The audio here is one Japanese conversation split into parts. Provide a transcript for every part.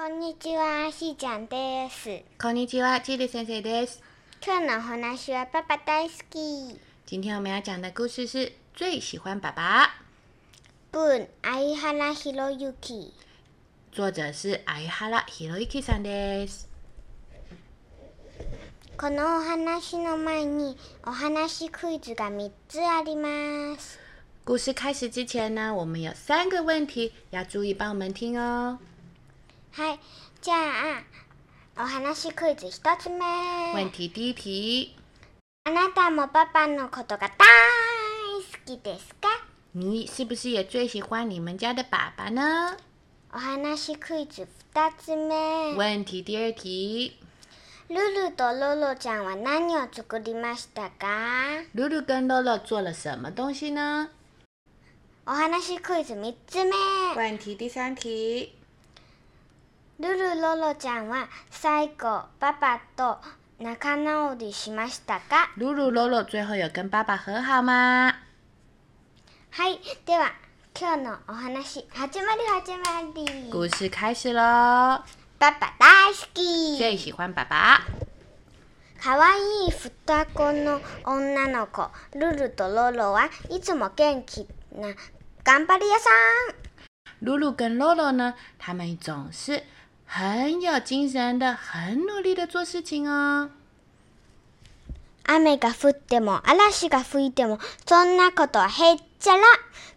こんにちは、しーちゃんです。こんにちは，チリ先生です。今日のお話はパパ大好き。今天我们要讲的故事是最喜欢爸爸，文相原博之。作者是相原博之さんです。このお話の前にお話クイズが3つあります。故事开始之前呢，我们有三个问题要注意帮我们听哦。はい、じゃあお話クイズ1つ目。问题第一题，あなたもパパのことが大好きですか？你是不是也最喜欢你们家的爸爸呢？お話クイズ2つ目。问题第二题，ルルとロロちゃんは何を作りましたか？露露跟乐乐做了什么东西呢？お話クイズ3つ目。问题第三题，ルルロロちゃんは最後パパと仲直りしましたか？露露、乐乐最后有跟爸爸和好吗？はい、では今日のお話始まり始まり。故事开始喽。パパ大好き。最喜欢爸爸。かわいい双子の女の子ルルとロロはいつも元気な頑張り屋さん。露露跟乐乐呢，他们总是很有精神的，很努力的做事情哦。雨が降っても嵐が吹いてもそんなことはへっちゃら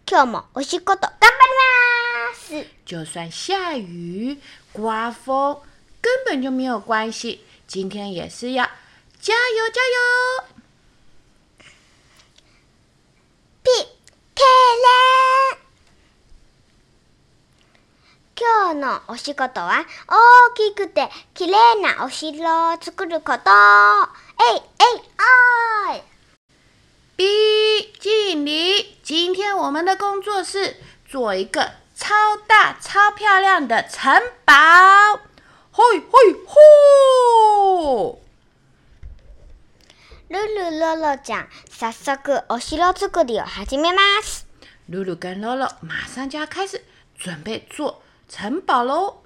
今日もお仕事頑張ります就算下雨、刮风，根本就没有关系。今天也是要加油加油！ピッケレン 今日のお仕事は大きくて綺麗なお城を作ることえいえいおーい B 敬礼。今天我们的工作是做一个超大、超漂亮的城堡。嘿嘿吼！ルルロロちゃん早速お城作りを始めます露露跟乐乐马上就要开始准备做城堡喽。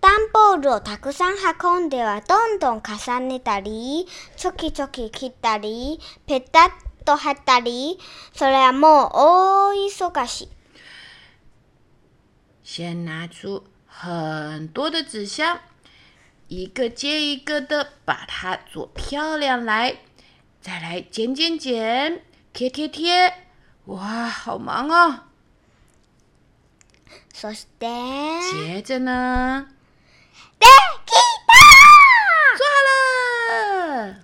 段ボールをたくさん運んではどんどん重ねたり、ちょきちょき切ったり、ペタッと貼ったり、それはもう大忙し。先拿出很多的纸箱，一个接一个的把它做漂亮来，再来剪剪剪，贴贴贴。哇，好忙哦！ そして、接着呢，でき。た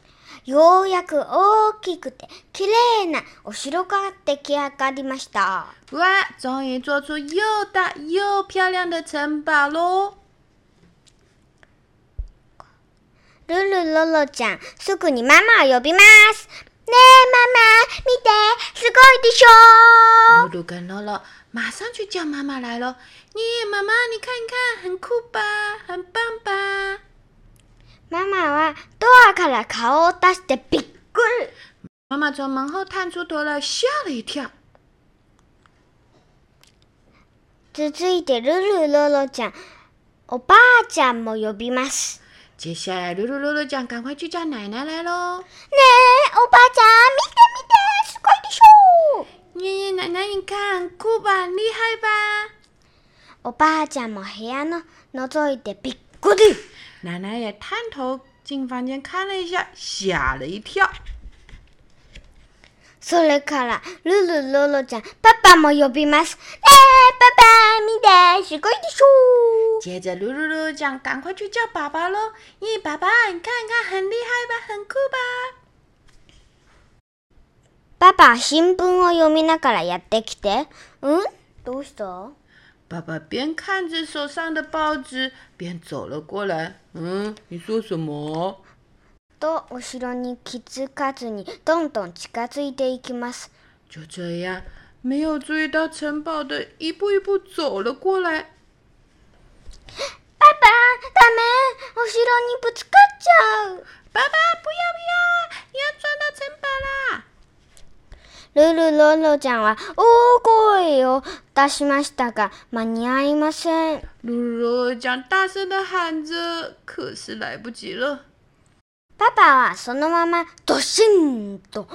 ようやく大きくて綺麗なお城が出来上がりました。哇，终于做出又大又漂亮的城堡喽！ルルロロちゃん、すぐにママを呼びます。ねえママ、見て、すごいでしょ？露露跟乐乐马上去叫妈妈来了。你妈妈，你看看，很酷吧，很棒吧？ママはドアから顔を出してびっくり。妈妈从门后探出头来，吓了一跳。続いてルルロロちゃん、おばあちゃんも呼びます。接下来，露露、乐乐讲，赶快去叫奶奶来喽！ねえ、おばあちゃん、見て見て、すごいでしょ 爷爷奶奶，你看，很酷吧，厉害吧？おばあちゃんも部屋の覗いてびっくり。奶奶也探头进房间看了一下，吓了一跳。それから、ルルロロちゃん、パパも呼びます。ねえ、パパ、見て、すごいでしょ接着，露露、乐乐讲，赶快去叫爸爸喽！咦，爸爸，你看看，很厉害吧，很酷吧？ パパ、新聞を読みながらやってきて。うん？どうした？爸爸边看着手上的报纸，边走了过来。嗯，你说什么？と後ろに気づかずにどんどん近づいていきます。就这样，没有注意到城堡的，一步一步走了过来。パパ、ダメ後ろにぶつかっちゃう爸爸，不要不要，你要撞到城堡啦！ルルロロちゃんは大声を出しましたが間に合いません。噜噜罗罗酱大声的喊着，可是来不及了。パパはそのままドシンと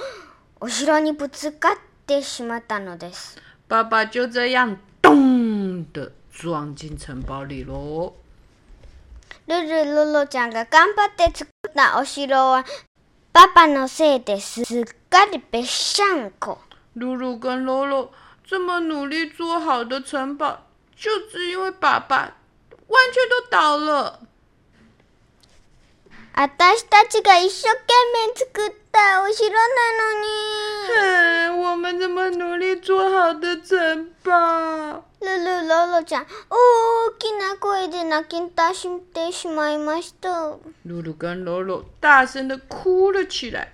お城にぶつかってしまったのです。爸爸就这样咚的撞进城堡里喽。ルルロロちゃんが頑張って作ったお城はパパのせいですっかりべっしゃんこ。露露跟罗罗这么努力做好的城堡，就只因为爸爸完全都倒了。私たちが一生懸命作ったお城なのに。哼，我们这么努力做好的城堡，ルルロロちゃん、大きな声で泣き出してしまいました。露露跟罗罗大声的哭了起来。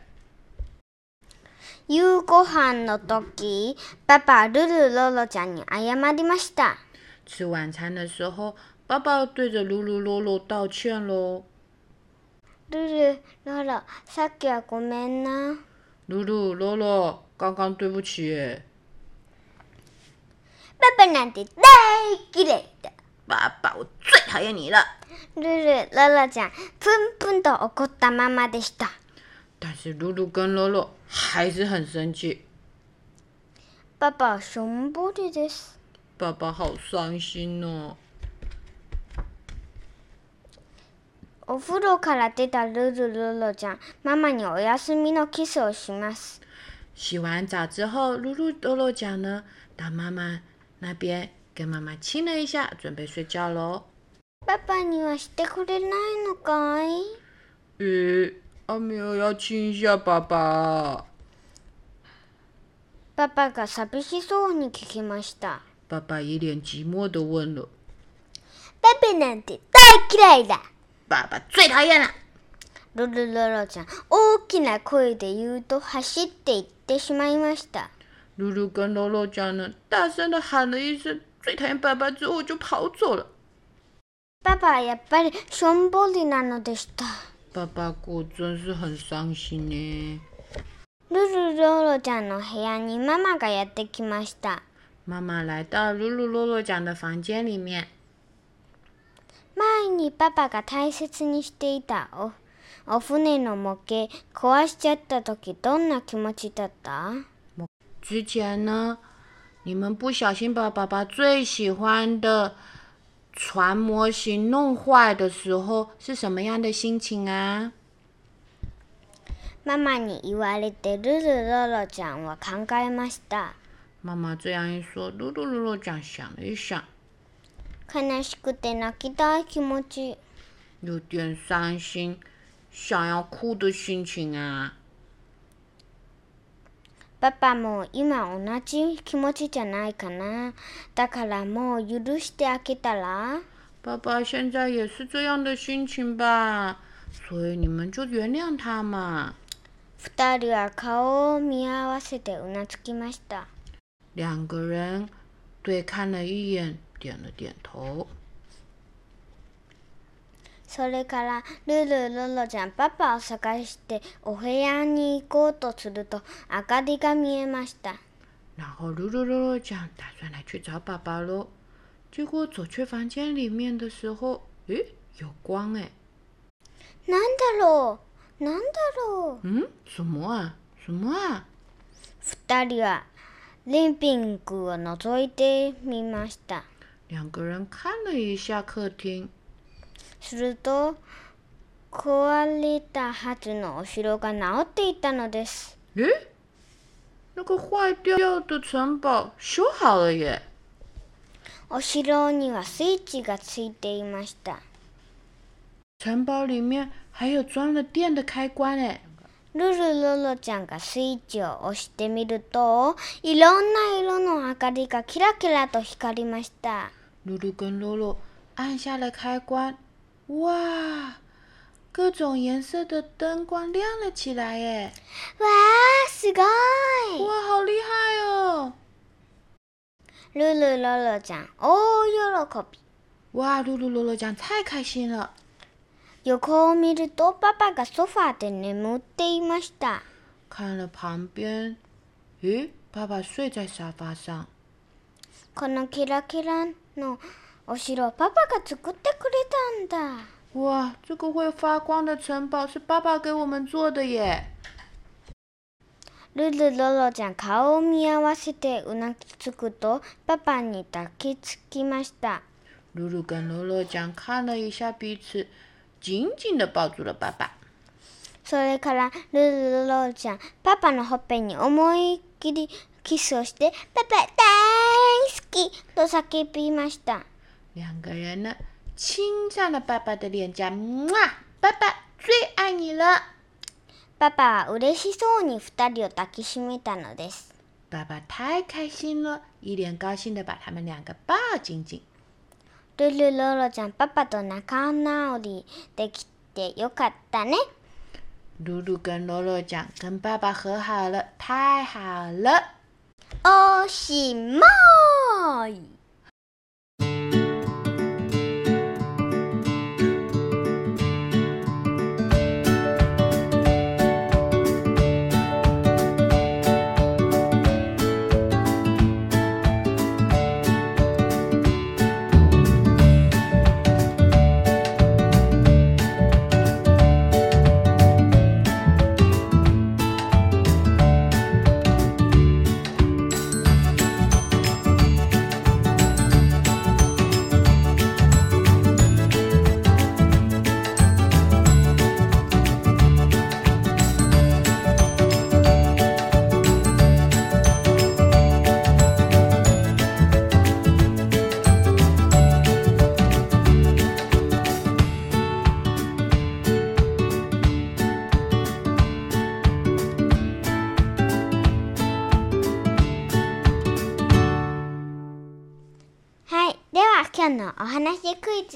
夕ご飯の時、パパはルルロロちゃんに謝りました。吃晚餐的时候，爸爸对着露露、罗罗道歉喽。ルルロロ、さっきはごめんな。露露、罗罗，刚刚对不起耶，パパなんて大嫌いだ。爸爸，我最讨厌你了。ルルロロちゃん、プンプンと怒ったままでした。但是露露跟罗罗还是很生气，パパはしょんぼりです。爸爸好伤心哦。お風呂から出たルルロロちゃん、ママにお休みのキスをします。洗完澡之后，露露、罗罗讲呢，到妈妈那边跟妈妈亲了一下，准备睡觉喽。パパにはしてくれないのかい诶，阿没有要亲一下爸爸。パパが寂しそうに聞きました。爸爸一脸寂寞的问了パパなんて大嫌いだ。：“爸爸最讨厌了。ルルロロちゃん、大きな声で言うと走って行ってしまいました。”露露跟罗罗讲呢，大声的喊了一声“最讨厌爸爸”之后就跑走了。パパはやっぱりしょんぼりなのでした。爸爸果真是很伤心呢。ルルロロちゃんの部屋にママがやってきました。妈妈来到露露、罗罗讲的房间里面，前にパパが大切にしていたおお船の模型壊しちゃった時どんな気持ちだった？之前呢，你们不小心把爸爸最喜欢的船模型弄坏的时候，是什么样的心情啊？ママに言われてルルロロちゃんは考えました。妈妈这样一说，露露、罗罗讲想了一想，悲しくて泣きたい気持ち。有点伤心，想要哭的心情啊。 パパも今同じ気持ちじゃないかな。だからもう許してあげたら？爸爸现在也是这样的心情吧，所以你们就原谅他嘛。二人は顔を見合わせてうなずきました。两个人对看了一眼，点了点头。それからルルロロちゃんパパを探してお部屋に行こうとすると明かりが見えました。然后噜噜噜噜讲打算来去找爸爸喽。结果走去房间里面的时候，诶，有光诶。なんだろう？なんだろう？嗯，什么啊？什么啊？二人はリビングを覗いてみました。两个人看了一下客厅，すると壊れたはずのお城が直っていたのです。诶，那个坏掉的城堡修好了耶！お城にはスイッチがついていました。城堡里面还有装了电的开关诶。ルルロロちゃんがスイッチを押してみるといろんな色の明かりがキラキラと光りました。露露跟洛洛按下了开关，哇，各种颜色的灯光亮了起来耶！わーすごい哇，好厉害哦！ルルロロちゃん大喜び。哇，露露、洛洛讲太开心了。横を見るとパパがソファーで眠っていました。看了旁边，诶，爸爸睡在沙发上。このキラキラのお城パパが作ってくれたんだ。哇，这个会发光的城堡是爸爸给我们做的耶！ルルロロちゃん顔を見合わせてうなずくとパパに抱きつきました。露露跟罗罗酱看了一下彼此，紧紧的抱住了爸爸。それからルルロロちゃんパパのほっぺに思いっきりキスをしてパパ大好きと叫びました。两个人呢，亲在了爸爸的脸颊，哇，爸爸最爱你了！パパは嬉しそうに二人を抱きしめたのです。爸爸太开心了，一脸高兴的把他们两个抱紧紧。ルルロロちゃんパパと仲直りできてよかったね。露露跟罗罗酱跟爸爸和好了，太好了！おしまい。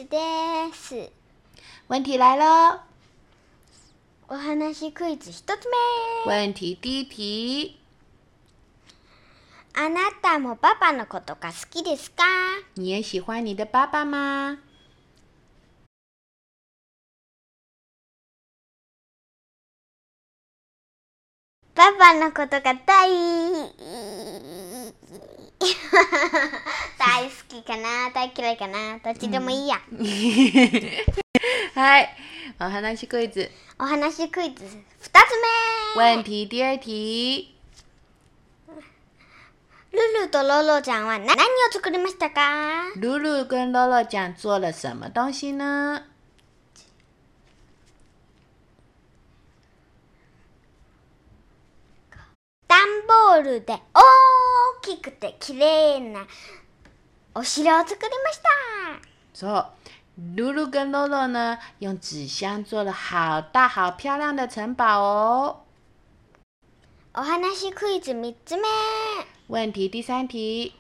話クイズです。问题来了，お話クイズ一つ目。问题第一题，あなたもパパのことが好きですか？你也喜欢你的爸爸吗？パパのことが大大好きかな？大嫌いかな？どっちでもいいや。はい、お話クイズ。お話クイズ二つ目。问题第二题，ルルとロロちゃんは何を作りましたか？露露跟乐乐酱做了什么东西呢？段ボールで大きくて綺麗なお城を作りました。错，露露跟乐乐呢，用纸箱做了好大好漂亮的城堡哦。お話クイズ3つ目。问题第三题，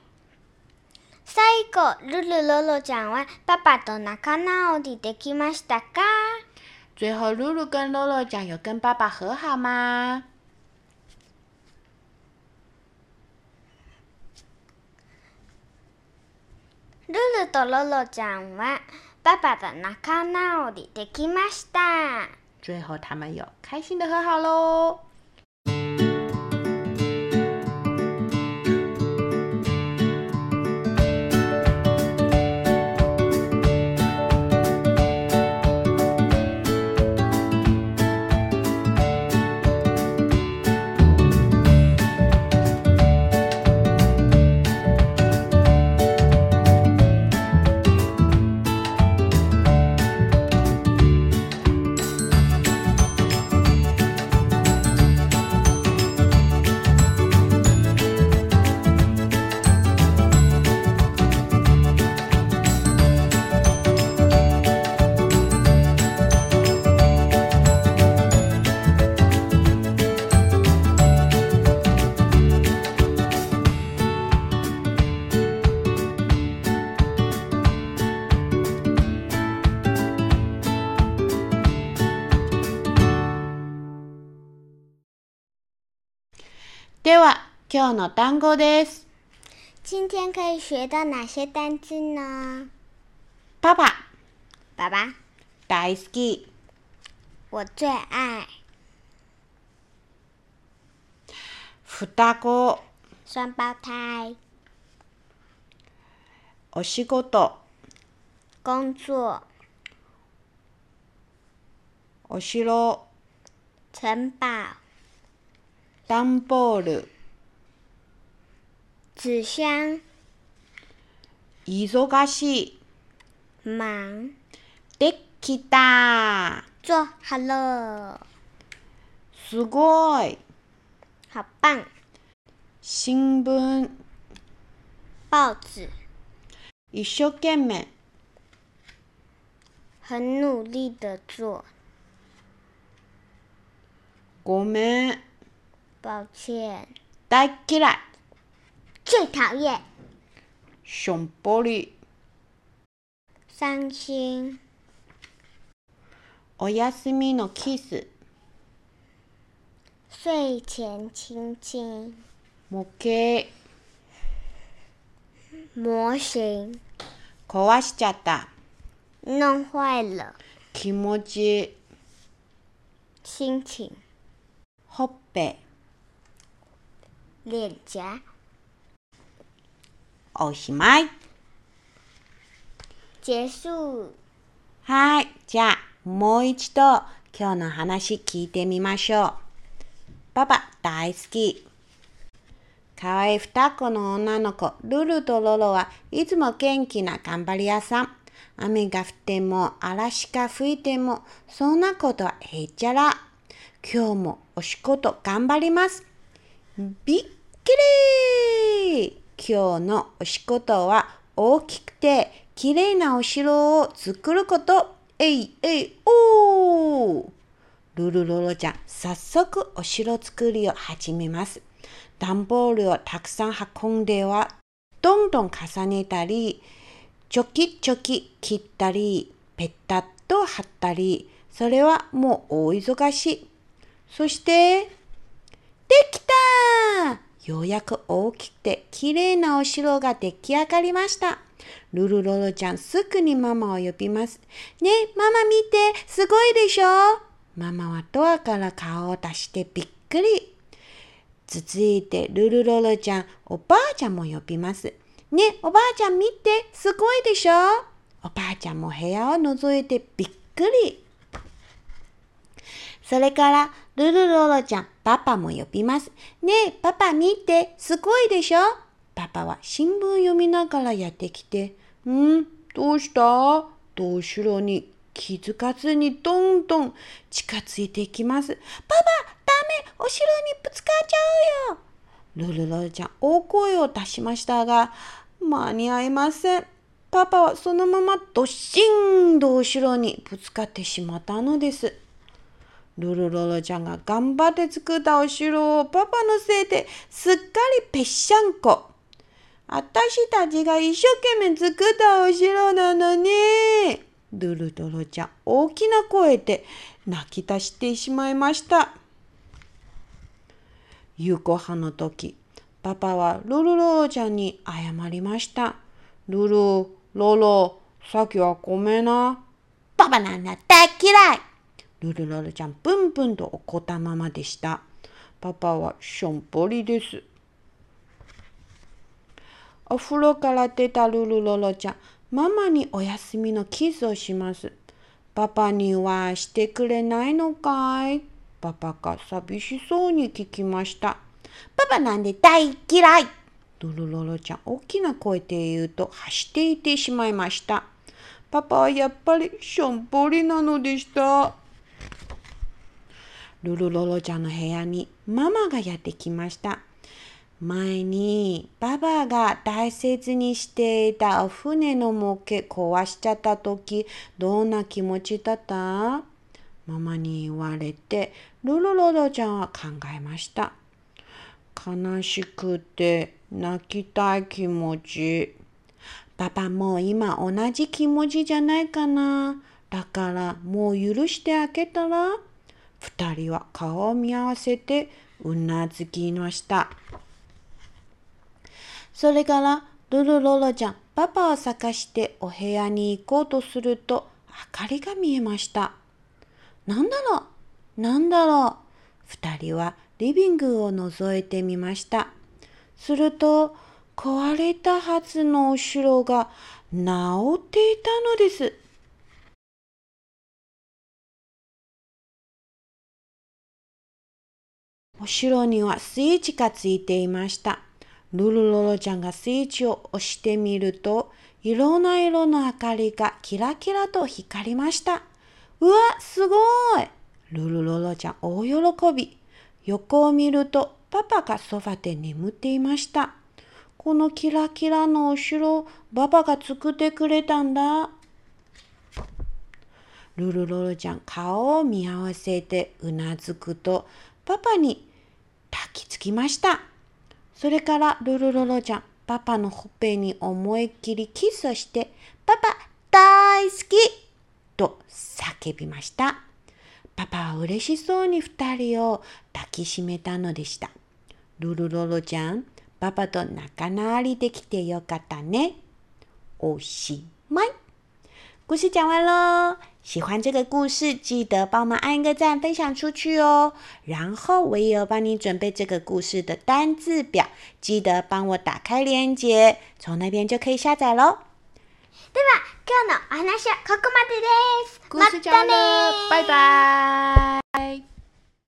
最後、ルルロロちゃんはパパと仲直りできましたか？最后露露跟乐乐酱有跟爸爸和好吗？ルルとロロちゃんはパパと仲直りできました。最后他们有开心的和好喽。今日の単語です。今天可以学到哪些单字呢？パパ爸爸，大好き。我最爱双子双胞胎。お仕事、工作。お城、城堡。段ボール、纸箱。忙しい。忙。できた。做好了。すごい。好棒。新聞、报纸。一生懸命。很努力的做。ごめん。抱歉。大嫌い。 最讨厌。しょんぼり。伤心。お休みのキス。睡前亲亲。模型。模型。壊しちゃった。弄坏了。気持ち。心情。ほっぺ。脸颊。おしまい。結束。はい。じゃあ、もう一度今日の話聞いてみましょう。パパ大好き。かわいい双子の女の子、ルルとロロはいつも元気な頑張り屋さん。雨が降っても嵐が吹いてもそんなことはへっちゃら。今日もお仕事頑張ります。びっくり今日のお仕事は大きくて綺麗なお城を作ること。えいえいおールルロロちゃん、早速お城作りを始めます。段ボールをたくさん運んでは、どんどん重ねたり、ちょきちょき切ったり、ペタッと貼ったり、それはもう大忙し。そして、できたようやく大きくて綺麗なお城が出来上がりました。ルルロロちゃんすぐにママを呼びます。ねえ、ママ見て、すごいでしょ？ママはドアから顔を出してびっくり。続いてルルロロちゃん、おばあちゃんも呼びます。ねえ、おばあちゃん見て、すごいでしょ？おばあちゃんも部屋を覗いてびっくり。それから、ルルロロちゃん、パパも呼びます。ねえ、パパ見て、すごいでしょ？パパは新聞読みながらやってきて、んどうした？と後ろに気づかずにどんどん近づいていきます。パパ、ダメお城にぶつかっちゃうよルルロロちゃん、大声を出しましたが、間に合いません。パパはそのままどっしんと後ろにぶつかってしまったのです。ルルロロちゃんが頑張って作ったお城をパパのせいですっかりぺっしゃんこ。あたしたちが一生懸命作ったお城なのに。ルルロロちゃん大きな声で泣き出してしまいました。夕ご飯の時、パパはルルロロちゃんに謝りました。ルル、ロロ、さっきはごめんな。パパなんだ大嫌いルルロロちゃんプンプンと怒ったままでした。パパはしょんぼりです。お風呂から出たルルロロちゃん、ママにお休みのキスをします。パパにはしてくれないのかい？パパが寂しそうに聞きました。パパなんで大嫌い？ルルロロちゃん大きな声で言うと走っていてしまいました。パパはやっぱりしょんぼりなのでした。ルルロロちゃんの部屋にママがやってきました。前にパパが大切にしていた船の模型壊しちゃった時どんな気持ちだった？ママに言われてルルロロちゃんは考えました。悲しくて泣きたい気持ち。パパもう今同じ気持ちじゃないかな。だからもう許してあげたら？二人は顔を見合わせてうなずきました。それからルルロロちゃん、パパを探してお部屋に行こうとすると明かりが見えました。なんだろう？なんだろう？二人はリビングを覗いてみました。すると、壊れたはずのお城が治っていたのです。お城にはスイッチがついていました。ルルロロちゃんがスイッチを押してみると、いろんな色の明かりがキラキラと光りました。うわ、すごいルルロロちゃん大喜び。横を見るとパパがソファで眠っていました。このキラキラのお城、パパが作ってくれたんだ。ルルロロちゃん顔を見合わせてうなずくとパパに抱きつきました。それからルルロロちゃん、パパのほっぺに思いっきりキスをして、パパ大好きと叫びました。パパは嬉しそうに二人を抱きしめたのでした。ルルロロちゃん、爸爸と仲直りできてよかったね。おしまい。故事讲完喽，喜欢这个故事，记得帮忙按一个赞，分享出去哦。然后我也有帮你准备这个故事的单字表，记得帮我打开链接，从那边就可以下载喽。では今日のお話はここまでです。故事讲完了，拜拜。